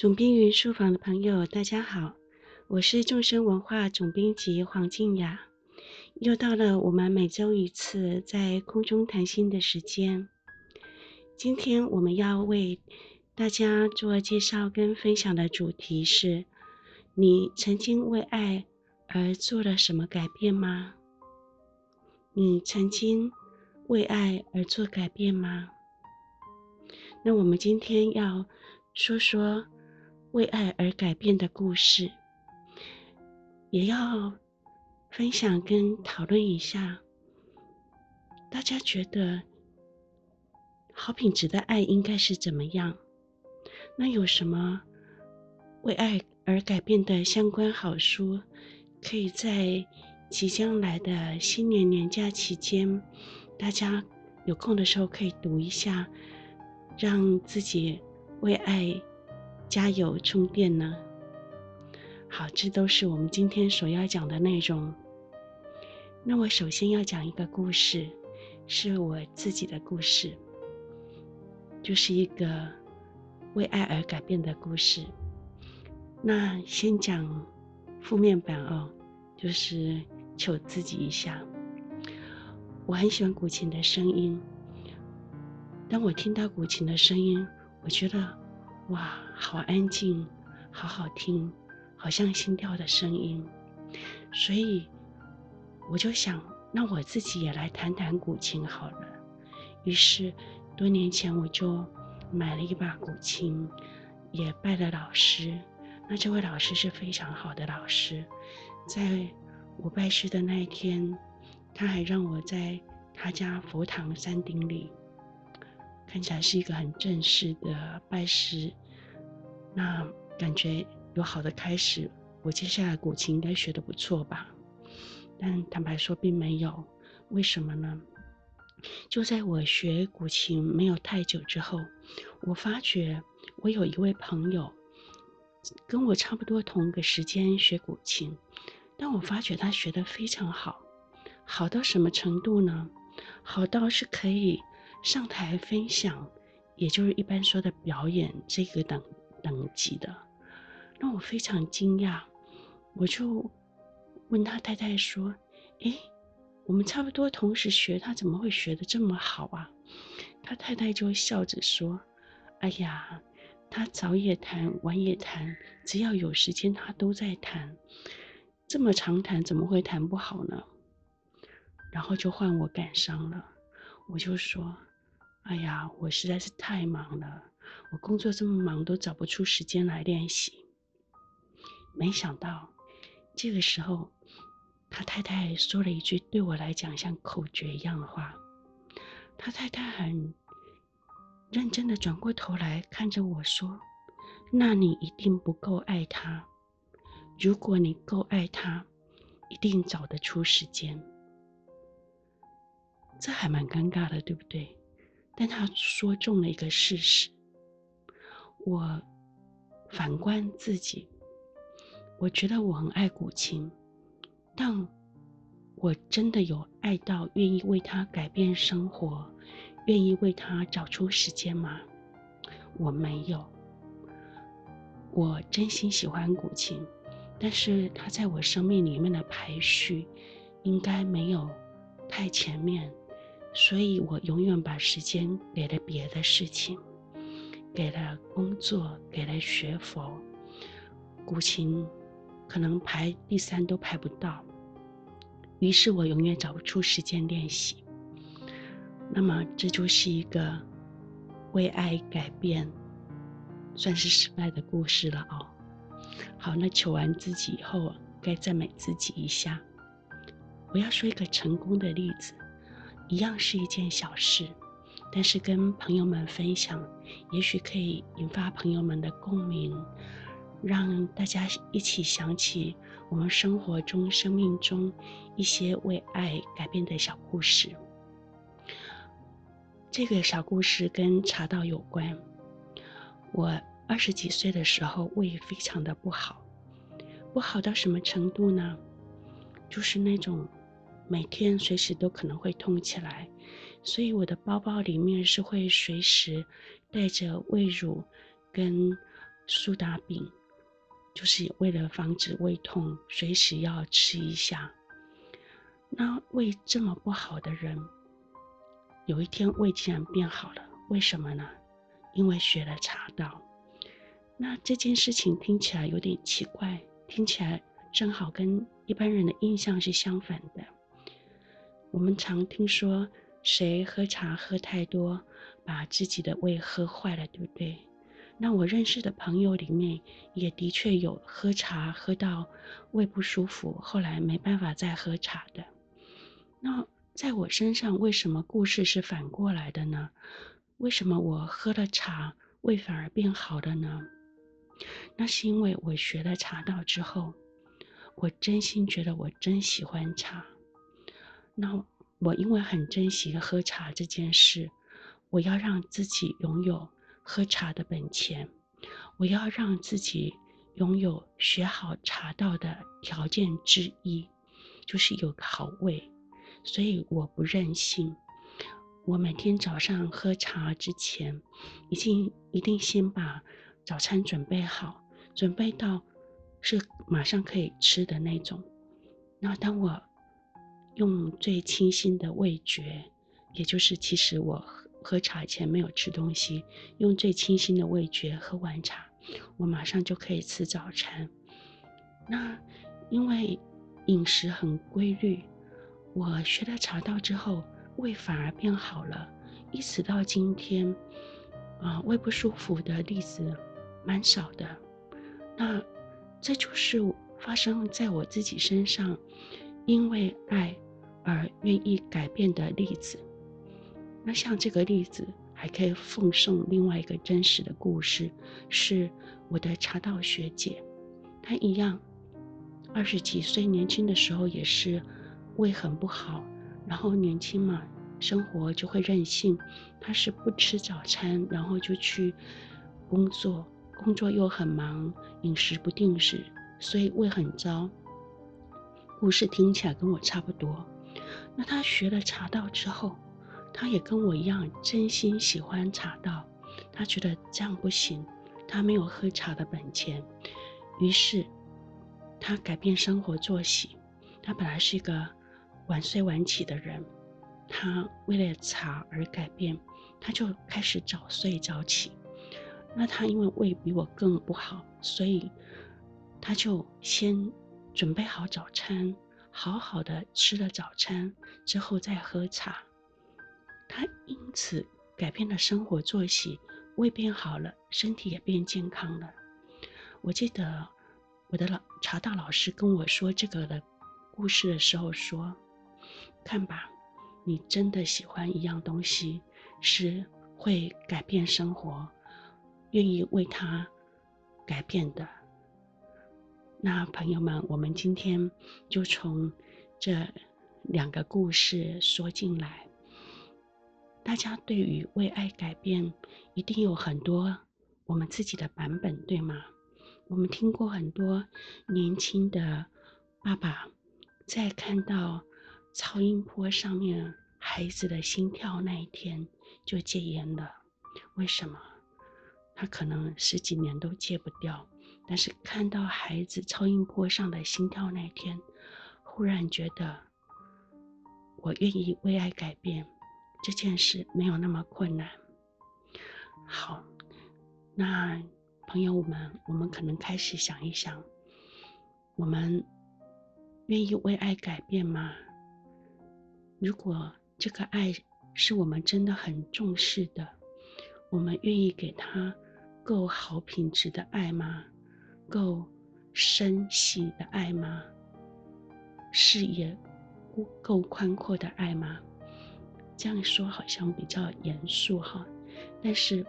总编云书房的朋友，大家好，我是众生文化总编辑黄静雅。又到了我们每周一次在空中谈心的时间。今天我们要为大家做介绍跟分享的主题是：你曾经为爱而做了什么改变吗？你曾经为爱而做改变吗？那我们今天要说说为爱而改变的故事，也要分享跟讨论一下，大家觉得好品质的爱应该是怎么样？那有什么为爱而改变的相关好书，可以在即将来的新年年假期间，大家有空的时候可以读一下，让自己为爱加油充电呢？好，这都是我们今天所要讲的内容。那我首先要讲一个故事，是我自己的故事，就是一个为爱而改变的故事。那先讲负面版哦，就是求自己一下。我很喜欢古琴的声音，当我听到古琴的声音，我觉得哇，好安静，好好听，好像心跳的声音。所以我就想，那我自己也来弹弹古琴好了。于是多年前我就买了一把古琴，也拜了老师。那这位老师是非常好的老师，在我拜师的那一天，他还让我在他家佛堂山顶里，看起来是一个很正式的拜师。那感觉有好的开始，我接下来古琴应该学得不错吧？但坦白说并没有，为什么呢？就在我学古琴没有太久之后，我发觉我有一位朋友。跟我差不多同个时间学古琴，但我发觉他学得非常好，好到什么程度呢？好到是可以上台分享，也就是一般说的表演这个等等级的。让我非常惊讶，我就问他太太说：“诶，我们差不多同时学，他怎么会学的这么好啊？”他太太就笑着说：“哎呀。”他早也弹，晚也弹，只要有时间，他都在弹。这么长弹，怎么会弹不好呢？然后就换我感伤了。我就说：“哎呀，我实在是太忙了，我工作这么忙，都找不出时间来练习。”没想到，这个时候，他太太说了一句对我来讲像口诀一样的话。他太太很。认真的转过头来看着我说：“那你一定不够爱他。如果你够爱他，一定找得出时间。”这还蛮尴尬的，对不对？但他说中了一个事实。我反观自己，我觉得我很爱古琴，但我真的有爱到愿意为他改变生活。愿意为他找出时间吗？我没有。我真心喜欢古琴，但是它在我生命里面的排序应该没有太前面，所以我永远把时间给了别的事情，给了工作，给了学佛。古琴可能排第三都排不到，于是我永远找不出时间练习。那么这就是一个为爱改变，算是失败的故事了哦。好，那求完自己以后，该赞美自己一下。我要说一个成功的例子，一样是一件小事，但是跟朋友们分享，也许可以引发朋友们的共鸣，让大家一起想起我们生活中、生命中一些为爱改变的小故事。这个小故事跟茶道有关。我二十几岁的时候，胃非常的不好，不好到什么程度呢？就是那种每天随时都可能会痛起来，所以我的包包里面是会随时带着胃乳跟苏打饼，就是为了防止胃痛，随时要吃一下。那胃这么不好的人，有一天胃竟然变好了，为什么呢？因为学了茶道。那这件事情听起来有点奇怪，听起来正好跟一般人的印象是相反的。我们常听说，谁喝茶喝太多，把自己的胃喝坏了，对不对？那我认识的朋友里面，也的确有喝茶喝到胃不舒服，后来没办法再喝茶的。那在我身上，为什么故事是反过来的呢？为什么我喝了茶，胃反而变好了呢？那是因为我学了茶道之后，我真心觉得我真喜欢茶。那我因为很珍惜喝茶这件事，我要让自己拥有喝茶的本钱，我要让自己拥有学好茶道的条件之一，就是有个好胃。所以我不任性，我每天早上喝茶之前，已经一定先把早餐准备好，准备到是马上可以吃的那种。那当我用最清新的味觉，也就是其实我喝茶前没有吃东西，用最清新的味觉喝完茶，我马上就可以吃早餐。那因为饮食很规律，我学了茶道之后，胃反而变好了，一直到今天，啊，胃不舒服的例子蛮少的。那这就是发生在我自己身上，因为爱。而愿意改变的例子，那像这个例子，还可以奉送另外一个真实的故事，是我的茶道学姐，她一样，二十几岁年轻的时候也是胃很不好，然后年轻嘛，生活就会任性，她是不吃早餐，然后就去工作，工作又很忙，饮食不定时，所以胃很糟。故事听起来跟我差不多。那他学了茶道之后，他也跟我一样真心喜欢茶道。他觉得这样不行，他没有喝茶的本钱。于是，他改变生活作息。他本来是一个晚睡晚起的人，他为了茶而改变，他就开始早睡早起。那他因为胃比我更不好，所以他就先准备好早餐。好好的吃了早餐之后再喝茶，他因此改变了生活作息，胃变好了，身体也变健康了。我记得我的老茶道老师跟我说这个的故事的时候说：“看吧，你真的喜欢一样东西，是会改变生活，愿意为它改变的。”那朋友们，我们今天就从这两个故事说进来。大家对于为爱改变，一定有很多我们自己的版本，对吗？我们听过很多年轻的爸爸在看到超音波上面孩子的心跳那一天就戒烟了。为什么？他可能十几年都戒不掉。但是看到孩子超音波上的心跳那天，忽然觉得，我愿意为爱改变这件事没有那么困难。好，那朋友们，我们可能开始想一想，我们愿意为爱改变吗？如果这个爱是我们真的很重视的，我们愿意给他够好品质的爱吗？够深细的爱吗？视野够宽阔的爱吗？这样说好像比较严肃哈，但是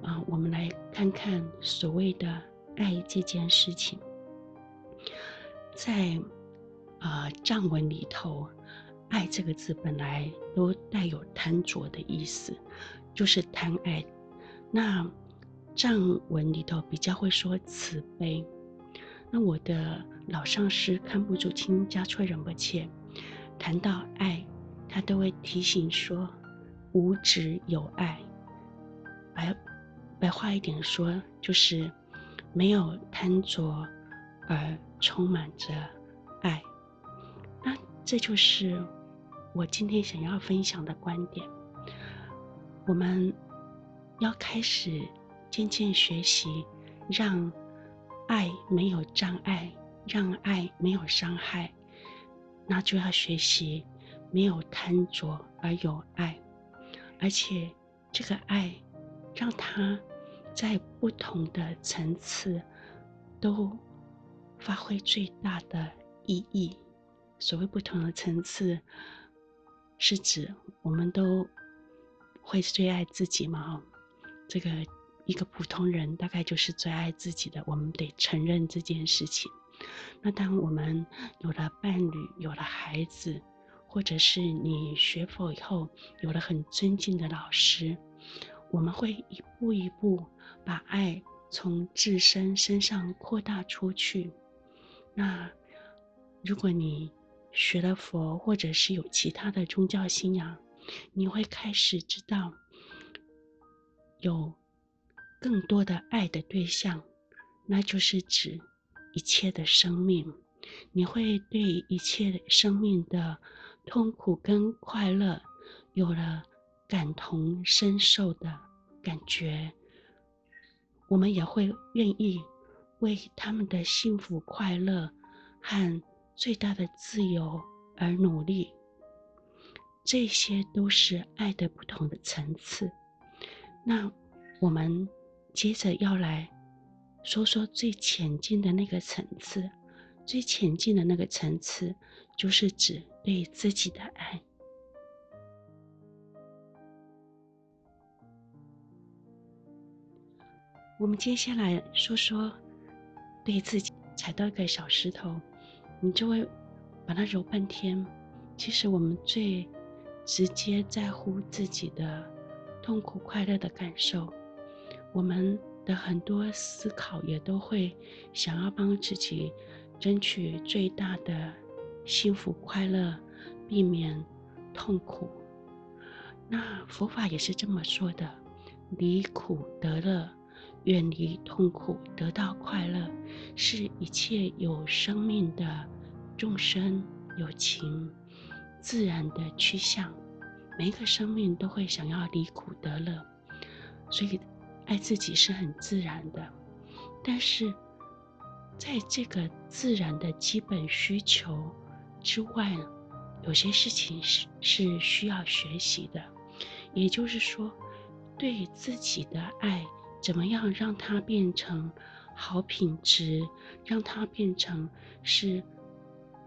啊、呃，我们来看看所谓的爱这件事情，在啊、呃、藏文里头，“爱”这个字本来都带有贪着的意思，就是贪爱。那藏文里头比较会说慈悲，那我的老上师堪布竹清嘉措仁波切谈到爱，他都会提醒说无执有爱。白白话一点说，就是没有贪着，而充满着爱。那这就是我今天想要分享的观点。我们要开始渐渐学习，让爱没有障碍，让爱没有伤害。那就要学习没有贪着而有爱，而且这个爱让他。在不同的层次，都发挥最大的意义。所谓不同的层次，是指我们都会最爱自己嘛？这个一个普通人大概就是最爱自己的，我们得承认这件事情。那当我们有了伴侣，有了孩子，或者是你学佛以后有了很尊敬的老师。我们会一步一步把爱从自身身上扩大出去。那如果你学了佛，或者是有其他的宗教信仰，你会开始知道有更多的爱的对象，那就是指一切的生命。你会对一切生命的痛苦跟快乐有了。感同身受的感觉，我们也会愿意为他们的幸福快乐和最大的自由而努力。这些都是爱的不同的层次。那我们接着要来说说最浅近的那个层次，最浅近的那个层次，就是指对自己的爱。我们接下来说说，对自己踩到一个小石头，你就会把它揉半天。其实我们最直接在乎自己的痛苦、快乐的感受，我们的很多思考也都会想要帮自己争取最大的幸福、快乐，避免痛苦。那佛法也是这么说的：离苦得乐。远离痛苦，得到快乐，是一切有生命的众生有情自然的趋向。每一个生命都会想要离苦得乐，所以爱自己是很自然的。但是，在这个自然的基本需求之外，有些事情是是需要学习的。也就是说，对于自己的爱。怎么样让它变成好品质？让它变成是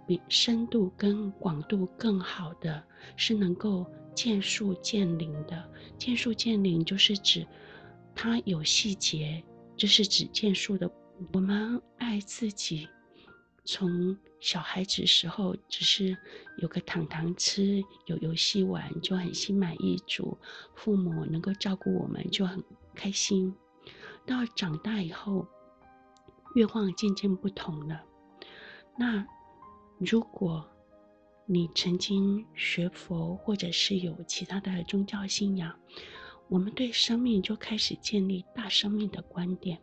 比深度跟广度更好的，是能够见树见林的。见树见林就是指它有细节，这是指见树的。我们爱自己，从小孩子时候只是有个糖糖吃，有游戏玩就很心满意足，父母能够照顾我们就很开心。到长大以后，愿望渐渐不同了。那如果你曾经学佛，或者是有其他的宗教信仰，我们对生命就开始建立大生命的观点。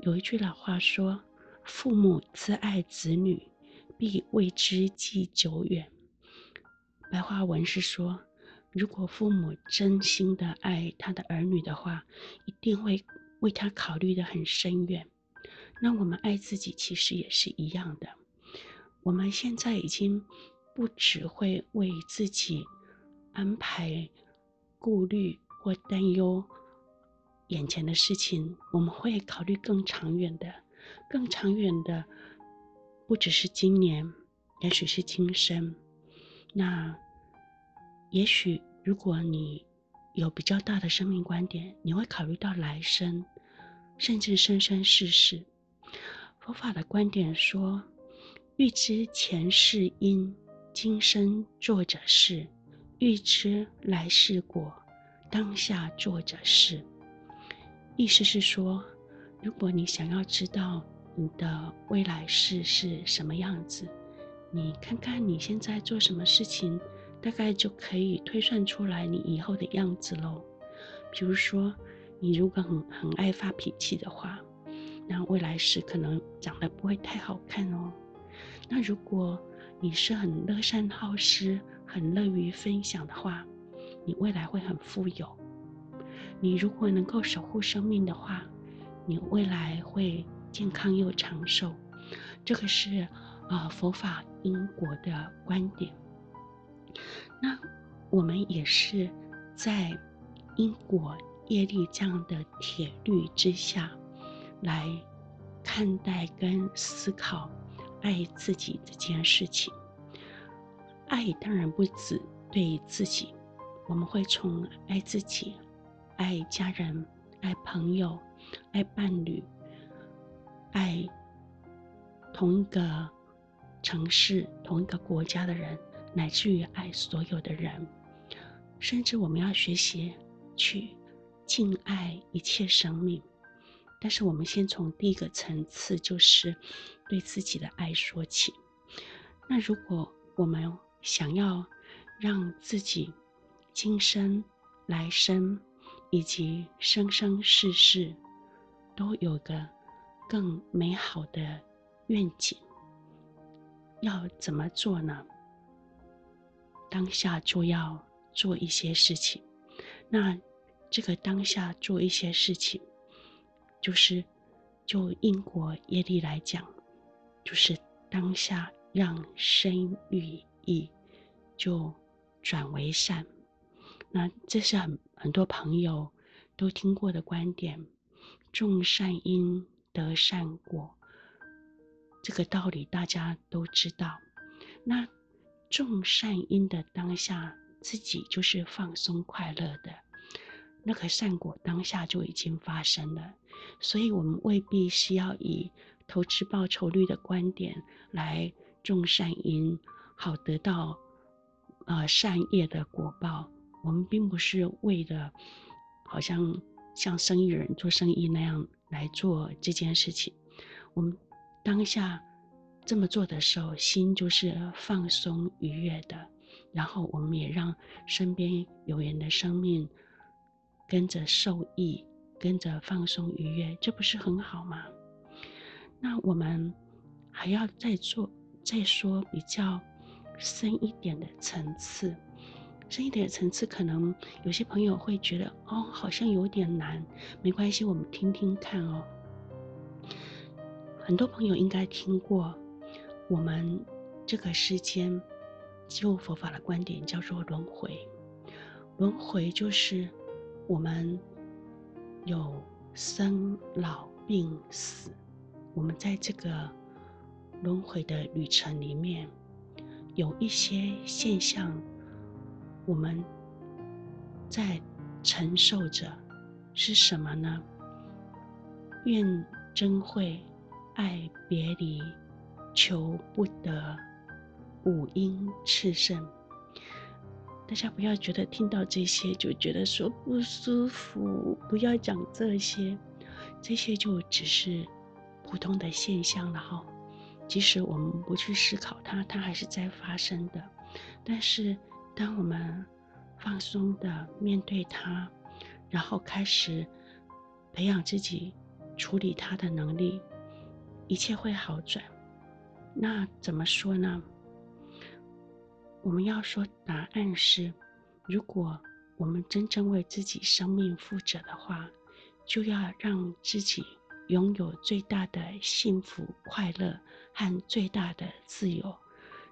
有一句老话说：“父母自爱子女，必为之计久远。”白话文是说，如果父母真心的爱他的儿女的话，一定会。为他考虑的很深远，那我们爱自己其实也是一样的。我们现在已经不只会为自己安排顾虑或担忧眼前的事情，我们会考虑更长远的。更长远的不只是今年，也许是今生。那也许如果你有比较大的生命观点，你会考虑到来生。甚至生生世世，佛法的观点说：欲知前世因，今生作者事；欲知来世果，当下做着事。意思是说，如果你想要知道你的未来世是什么样子，你看看你现在做什么事情，大概就可以推算出来你以后的样子喽。比如说，你如果很很爱发脾气的话，那未来世可能长得不会太好看哦。那如果你是很乐善好施、很乐于分享的话，你未来会很富有。你如果能够守护生命的话，你未来会健康又长寿。这个是啊、呃、佛法因果的观点。那我们也是在因果业力这样的铁律之下，来看待跟思考爱自己这件事情。爱当然不止对自己，我们会从爱自己、爱家人、爱朋友、爱伴侣、爱同一个城市、同一个国家的人，乃至于爱所有的人。甚至我们要学习去敬爱一切生命，但是我们先从第一个层次，就是对自己的爱说起。那如果我们想要让自己今生、来生以及生生世世都有个更美好的愿景，要怎么做呢？当下就要。做一些事情，那这个当下做一些事情，就是就因果业力来讲，就是当下让身与意就转为善。那这是很很多朋友都听过的观点，种善因得善果，这个道理大家都知道。那种善因的当下。自己就是放松快乐的，那个善果当下就已经发生了，所以我们未必是要以投资报酬率的观点来种善因，好得到呃善业的果报。我们并不是为了好像像生意人做生意那样来做这件事情。我们当下这么做的时候，心就是放松愉悦的。然后我们也让身边有缘的生命跟着受益，跟着放松愉悦，这不是很好吗？那我们还要再做，再说比较深一点的层次，深一点层次，可能有些朋友会觉得哦，好像有点难，没关系，我们听听看哦。很多朋友应该听过，我们这个世间。就佛法的观点叫做轮回，轮回就是我们有生老病死，我们在这个轮回的旅程里面，有一些现象，我们在承受着，是什么呢？怨憎会，爱别离，求不得。五阴炽盛，大家不要觉得听到这些就觉得说不舒服，不要讲这些，这些就只是普通的现象了哈。即使我们不去思考它，它还是在发生的。但是当我们放松的面对它，然后开始培养自己处理它的能力，一切会好转。那怎么说呢？我们要说答案是：如果我们真正为自己生命负责的话，就要让自己拥有最大的幸福、快乐和最大的自由。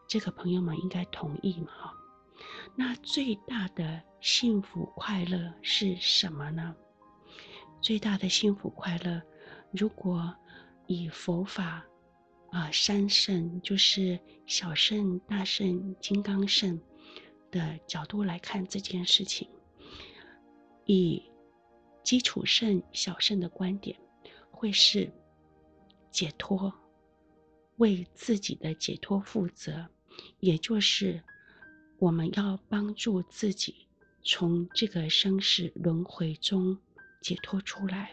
这个朋友们应该同意嘛？哈，那最大的幸福快乐是什么呢？最大的幸福快乐，如果以佛法。啊，三圣就是小圣、大圣、金刚圣的角度来看这件事情，以基础圣、小圣的观点，会是解脱，为自己的解脱负责，也就是我们要帮助自己从这个生死轮回中解脱出来，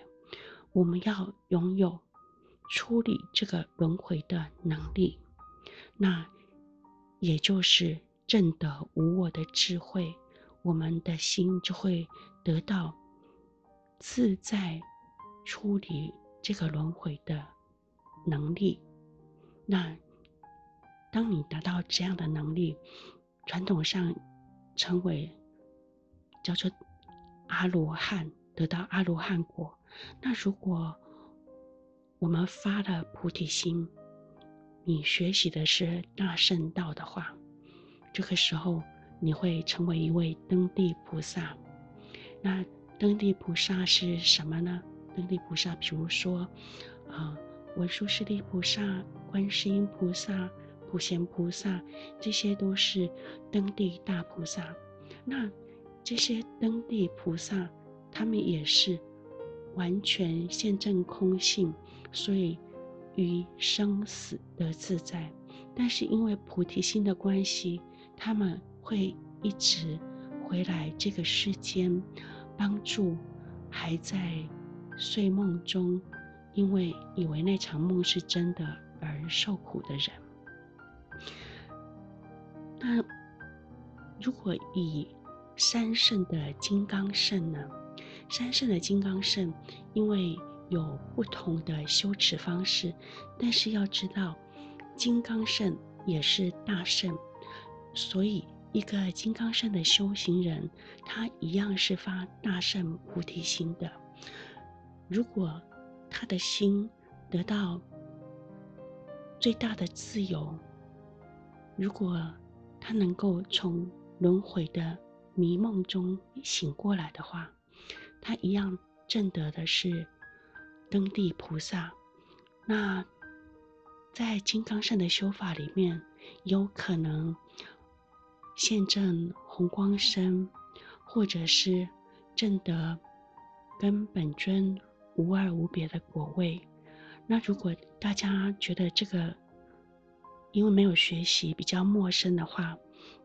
我们要拥有。处理这个轮回的能力，那也就是证得无我的智慧，我们的心就会得到自在处理这个轮回的能力。那当你达到这样的能力，传统上称为叫做阿罗汉，得到阿罗汉果。那如果我们发了菩提心，你学习的是大圣道的话，这个时候你会成为一位登地菩萨。那登地菩萨是什么呢？登地菩萨，比如说啊，文殊师利菩萨、观世音菩萨、普贤菩萨，这些都是登地大菩萨。那这些登地菩萨，他们也是。完全现证空性，所以于生死得自在。但是因为菩提心的关系，他们会一直回来这个世间，帮助还在睡梦中，因为以为那场梦是真的而受苦的人。那如果以三圣的金刚圣呢？三圣的金刚圣，因为有不同的修持方式，但是要知道，金刚圣也是大圣，所以一个金刚圣的修行人，他一样是发大圣菩提心的。如果他的心得到最大的自由，如果他能够从轮回的迷梦中醒过来的话，他一样证得的是登地菩萨。那在金刚乘的修法里面，有可能现证红光身，或者是证得跟本尊无二无别的果位。那如果大家觉得这个因为没有学习比较陌生的话，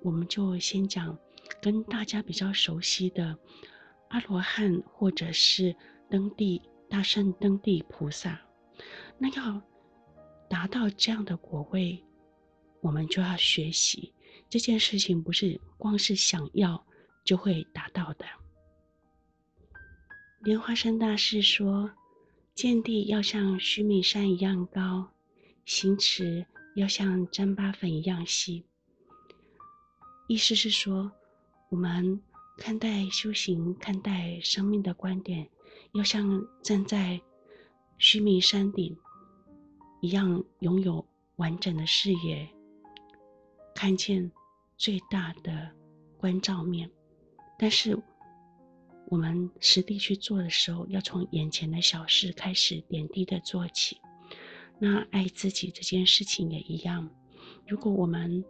我们就先讲跟大家比较熟悉的。阿罗汉或者是登地大圣登地菩萨，那要达到这样的果位，我们就要学习这件事情，不是光是想要就会达到的。莲花生大师说：“见地要像须弥山一样高，行持要像沾巴粉一样细。”意思是说，我们。看待修行、看待生命的观点，要像站在须弥山顶一样，拥有完整的视野，看见最大的观照面。但是，我们实地去做的时候，要从眼前的小事开始，点滴的做起。那爱自己这件事情也一样。如果我们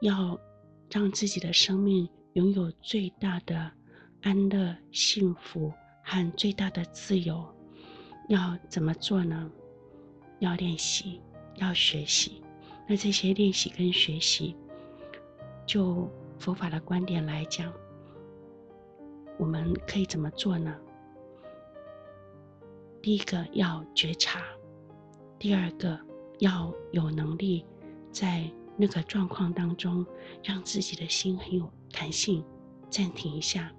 要让自己的生命，拥有最大的安乐、幸福和最大的自由，要怎么做呢？要练习，要学习。那这些练习跟学习，就佛法的观点来讲，我们可以怎么做呢？第一个要觉察，第二个要有能力在那个状况当中，让自己的心很有。弹性，暂停一下。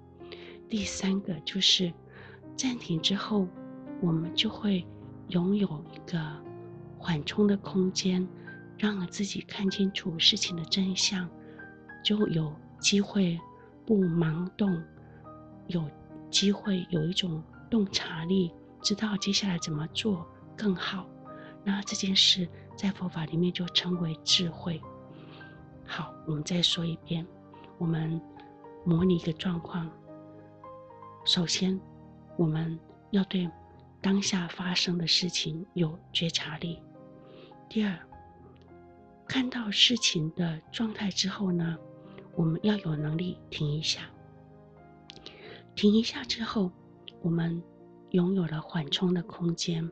第三个就是暂停之后，我们就会拥有一个缓冲的空间，让自己看清楚事情的真相，就有机会不盲动，有机会有一种洞察力，知道接下来怎么做更好。那这件事在佛法里面就称为智慧。好，我们再说一遍。我们模拟一个状况。首先，我们要对当下发生的事情有觉察力。第二，看到事情的状态之后呢，我们要有能力停一下。停一下之后，我们拥有了缓冲的空间，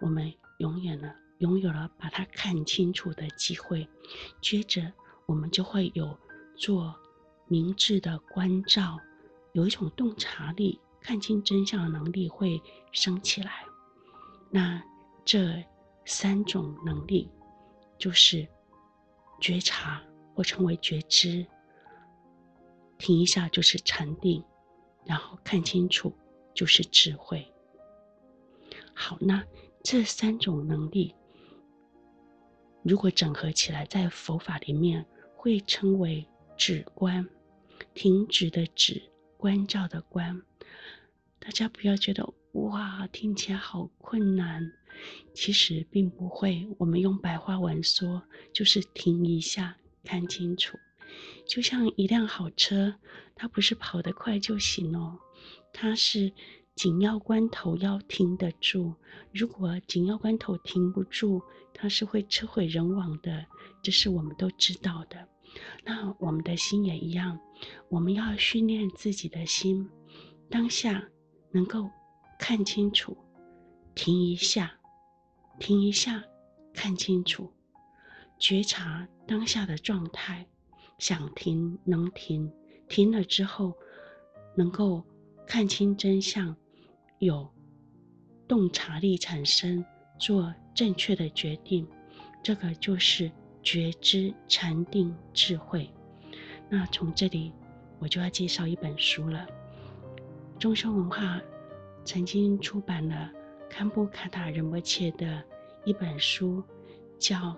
我们永远了拥有了把它看清楚的机会。接着，我们就会有做。明智的关照，有一种洞察力，看清真相的能力会升起来。那这三种能力，就是觉察或称为觉知，停一下就是禅定，然后看清楚就是智慧。好，那这三种能力，如果整合起来，在佛法里面会称为止观，停止的止，关照的关。大家不要觉得哇，听起来好困难，其实并不会。我们用白话文说，就是停一下，看清楚。就像一辆好车，它不是跑得快就行哦，它是紧要关头要停得住。如果紧要关头停不住，它是会车毁人亡的，这是我们都知道的。那我们的心也一样，我们要训练自己的心，当下能够看清楚，停一下，停一下，看清楚，觉察当下的状态。想停能停，停了之后能够看清真相，有洞察力产生，做正确的决定，这个就是觉知禅定智慧。那从这里我就要介绍一本书了。中生文化曾经出版了堪布卡塔仁波切的一本书，叫。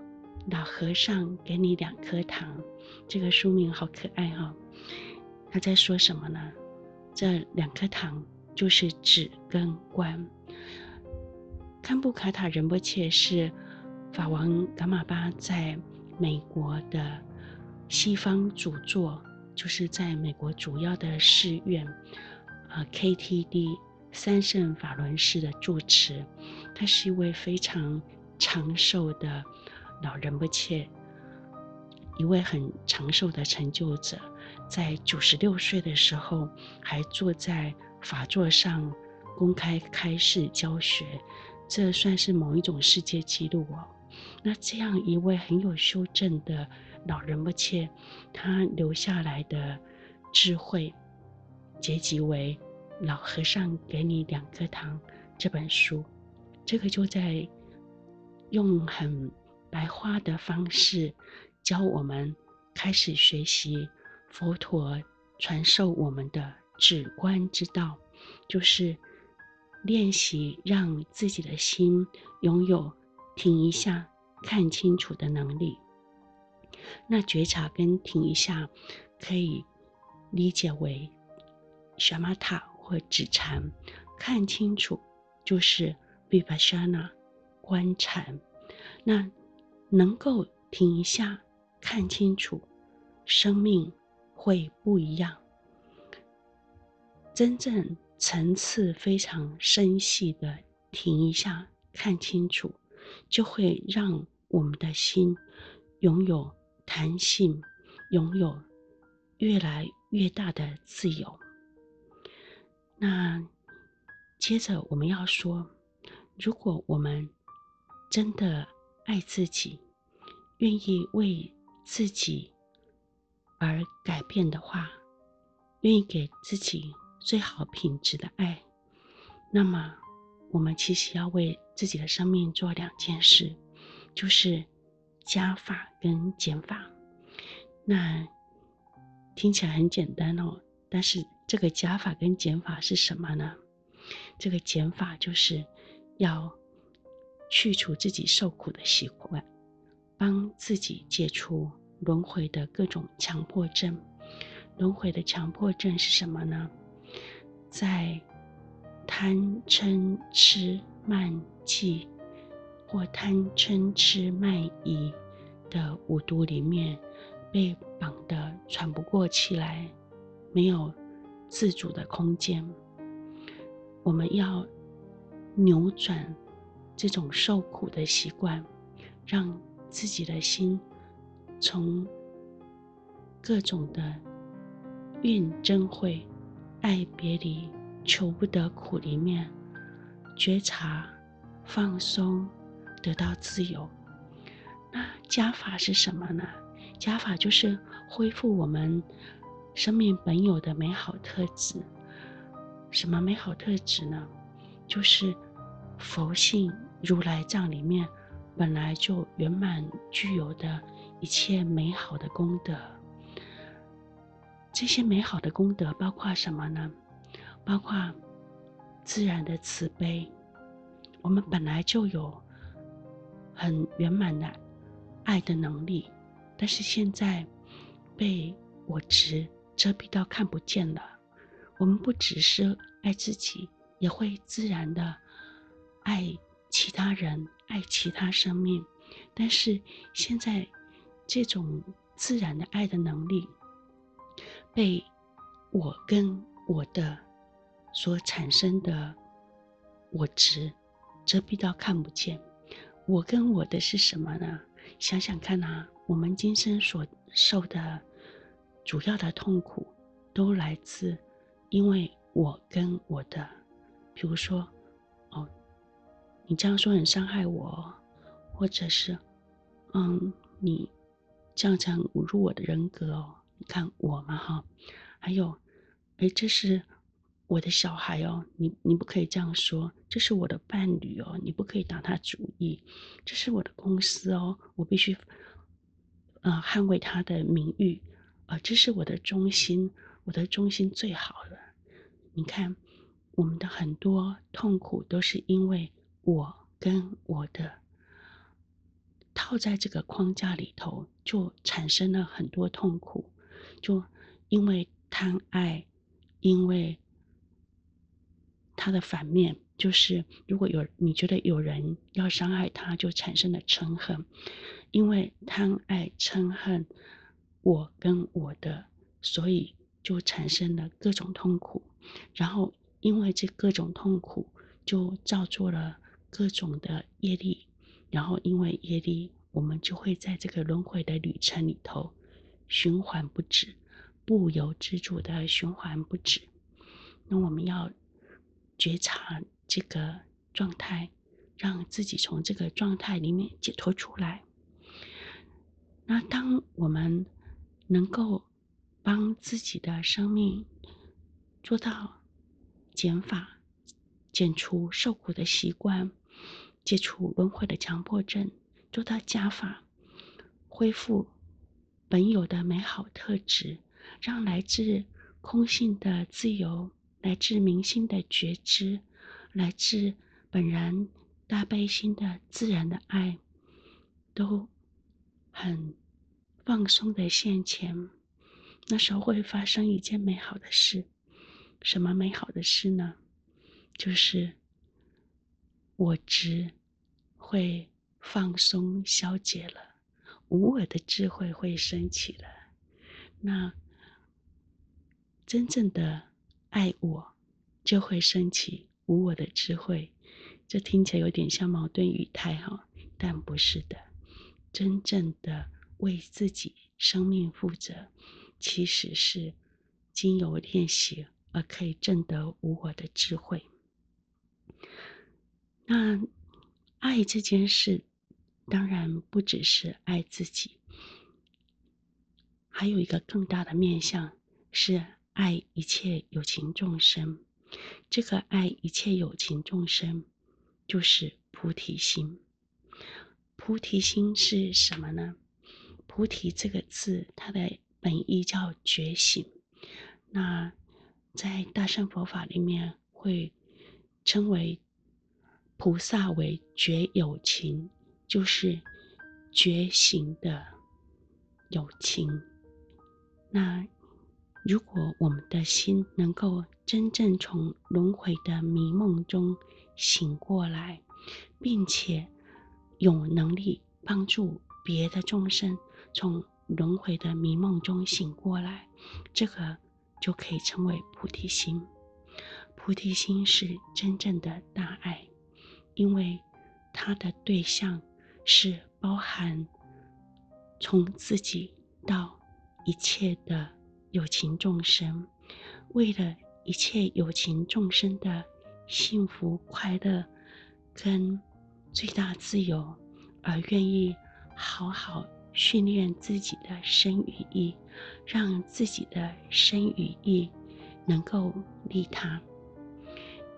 老和尚给你两颗糖，这个书名好可爱哈、哦。他在说什么呢？这两颗糖就是止跟观。堪布卡塔仁波切是法王噶玛巴在美国的西方主座，就是在美国主要的寺院，呃，KTD 三圣法轮寺的住持。他是一位非常长寿的。老仁波切，一位很长寿的成就者，在九十六岁的时候，还坐在法座上公开开示教学，这算是某一种世界纪录哦。那这样一位很有修证的老仁波切，他留下来的智慧，结集为《老和尚给你两颗糖》这本书，这个就在用很。白话的方式教我们开始学习佛陀传授我们的止观之道，就是练习让自己的心拥有停一下、看清楚的能力。那觉察跟停一下可以理解为 shamatha 或止禅，看清楚就是 vipassana 观禅。那能够停一下，看清楚，生命会不一样。真正层次非常深细的停一下，看清楚，就会让我们的心拥有弹性，拥有越来越大的自由。那接着我们要说，如果我们真的爱自己，愿意为自己而改变的话，愿意给自己最好品质的爱，那么我们其实要为自己的生命做两件事，就是加法跟减法。那听起来很简单哦，但是这个加法跟减法是什么呢？这个减法就是要。去除自己受苦的习惯，帮自己解除轮回的各种强迫症。轮回的强迫症是什么呢？在贪嗔痴慢疑或贪嗔痴慢疑的五毒里面，被绑得喘不过气来，没有自主的空间。我们要扭转。这种受苦的习惯，让自己的心从各种的怨憎会、爱别离、求不得苦里面觉察、放松，得到自由。那加法是什么呢？加法就是恢复我们生命本有的美好特质。什么美好特质呢？就是佛性。如来藏里面本来就圆满具有的一切美好的功德，这些美好的功德包括什么呢？包括自然的慈悲，我们本来就有很圆满的爱的能力，但是现在被我执遮蔽到看不见了。我们不只是爱自己，也会自然的爱其他人，爱其他生命。但是现在这种自然的爱的能力，被我跟我的所产生的我执遮蔽到看不见。我跟我的是什么呢？想想看啊，我们今生所受的主要的痛苦，都来自因为我跟我的。比如说，哦，你这样说很伤害我，或者是，嗯，你这样子侮辱我的人格哦。你看我嘛，哈。还有，哎，这是我的小孩哦，你你不可以这样说。这是我的伴侣哦，你不可以打他主意。这是我的公司哦，我必须，呃，捍卫他的名誉。啊、呃，这是我的中心，我的中心最好了。你看，我们的很多痛苦都是因为我跟我的套在这个框架里头，就产生了很多痛苦，就因为。贪爱，因为它的反面就是，如果有你觉得有人要伤害他，就产生了嗔恨。因为贪爱嗔恨，我跟我的，所以就产生了各种痛苦。然后因为这各种痛苦，就造作了各种的业力。然后因为业力，我们就会在这个轮回的旅程里头循环不止。不由自主的循环不止，那我们要觉察这个状态，让自己从这个状态里面解脱出来。那当我们能够帮自己的生命做到减法、减除受苦的习惯、解除轮回的强迫症，做到加法，恢复本有的美好特质。让来自空性的自由，来自明心的觉知，来自本然大悲心的自然的爱，都很放松的现前，那时候会发生一件美好的事。什么美好的事呢？就是我执会放松消解了，无我的智慧会升起了。那。真正的爱我，就会升起无我的智慧。这听起来有点像矛盾语态哈，但不是的。真正的为自己生命负责，其实是经由练习而可以证得无我的智慧。那爱这件事，当然不只是爱自己，还有一个更大的面向是。爱一切有情众生，这个爱一切有情众生，就是菩提心。菩提心是什么呢？菩提这个字，它的本意叫觉醒。那在大乘佛法里面，会称为菩萨为觉有情，就是觉醒的友情。那如果我们的心能够真正从轮回的迷梦中醒过来，并且有能力帮助别的众生从轮回的迷梦中醒过来，这个就可以称为菩提心。菩提心是真正的大爱，因为它的对象是包含从自己到一切的。有情众生，为了一切有情众生的幸福快乐跟最大自由，而愿意好好训练自己的身语意，让自己的身语意能够利他。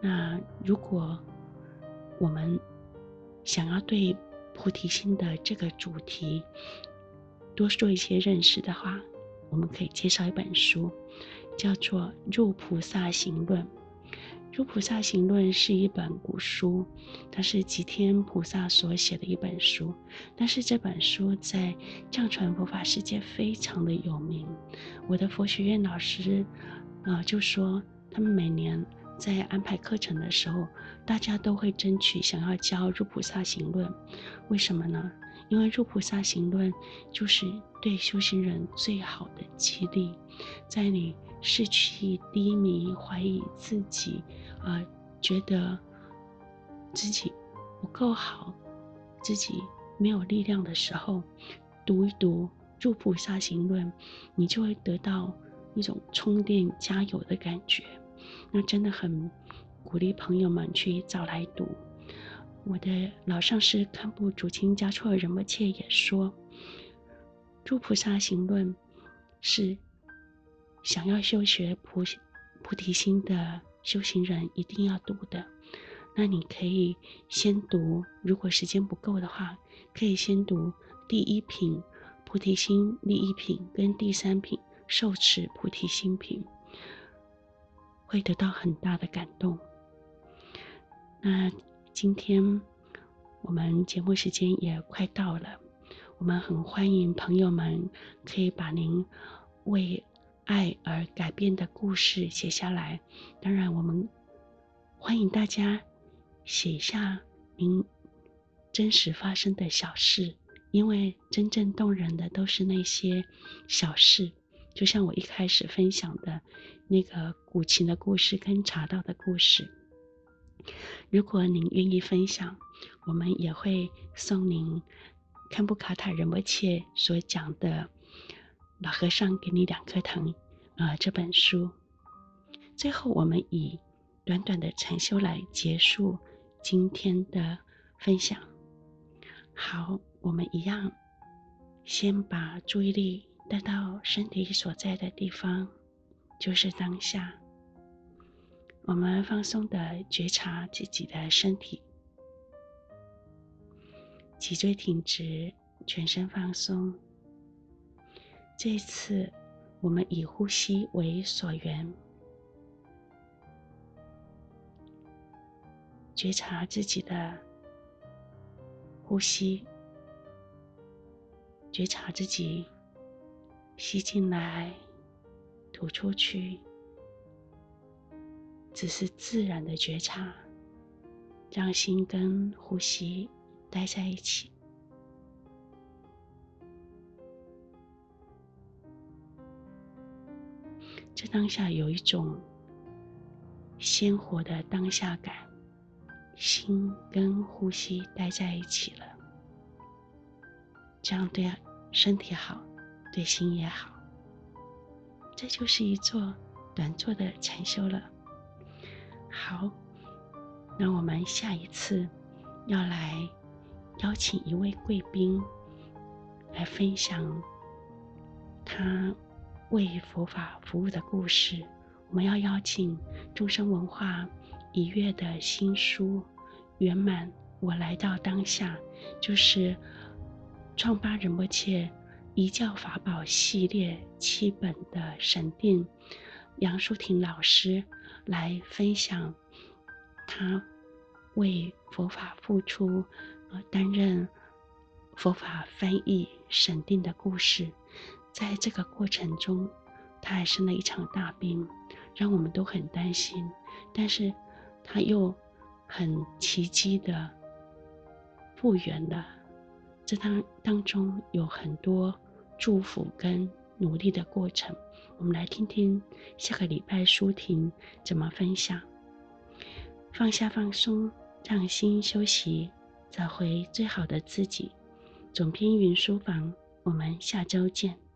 那如果我们想要对菩提心的这个主题多做一些认识的话，我们可以介绍一本书，叫做《入菩萨行论》。《入菩萨行论》是一本古书，它是吉天菩萨所写的一本书。但是这本书在藏传佛法世界非常的有名。我的佛学院老师，呃，就说他们每年在安排课程的时候，大家都会争取想要教《入菩萨行论》。为什么呢？因为《入菩萨行论》就是对修行人最好的激励，在你士气低迷、怀疑自己。呃，觉得自己不够好，自己没有力量的时候，读一读《入菩萨行论》，你就会得到一种充电加油的感觉。那真的很鼓励朋友们去找来读。我的老上师堪布竹清嘉措仁波切也说，《入菩萨行论》是想要修学菩菩提心的。修行人一定要读的，那你可以先读，如果时间不够的话，可以先读第一品菩提心利益品跟第三品受持菩提心品，会得到很大的感动。那今天我们节目时间也快到了，我们很欢迎朋友们可以把您为爱而改变的故事写下来。当然，我们欢迎大家写下您真实发生的小事，因为真正动人的都是那些小事。就像我一开始分享的那个古琴的故事跟茶道的故事。如果您愿意分享，我们也会送您堪布卡塔仁波切所讲的。老和尚给你两颗糖，啊、这本书。最后，我们以短短的禅修来结束今天的分享。好，我们一样，先把注意力带到身体所在的地方，就是当下。我们放松的觉察自己的身体，脊椎挺直，全身放松。这一次，我们以呼吸为所缘，觉察自己的呼吸，觉察自己吸进来、吐出去，只是自然的觉察，让心跟呼吸待在一起。这当下有一种鲜活的当下感，心跟呼吸待在一起了，这样对身体好，对心也好。这就是一座短坐的禅修了。好，那我们下一次要来邀请一位贵宾来分享他。为佛法服务的故事，我们要邀请众生文化一月的新书圆满。我来到当下，就是创巴仁波切一教法宝系列七本的审定杨淑婷老师来分享他为佛法付出，呃，担任佛法翻译审定的故事。在这个过程中，他还生了一场大病，让我们都很担心。但是，他又很奇迹的复原了。这当当中有很多祝福跟努力的过程。我们来听听下个礼拜舒婷怎么分享。放下放松，让心休息，找回最好的自己。总编云书房，我们下周见。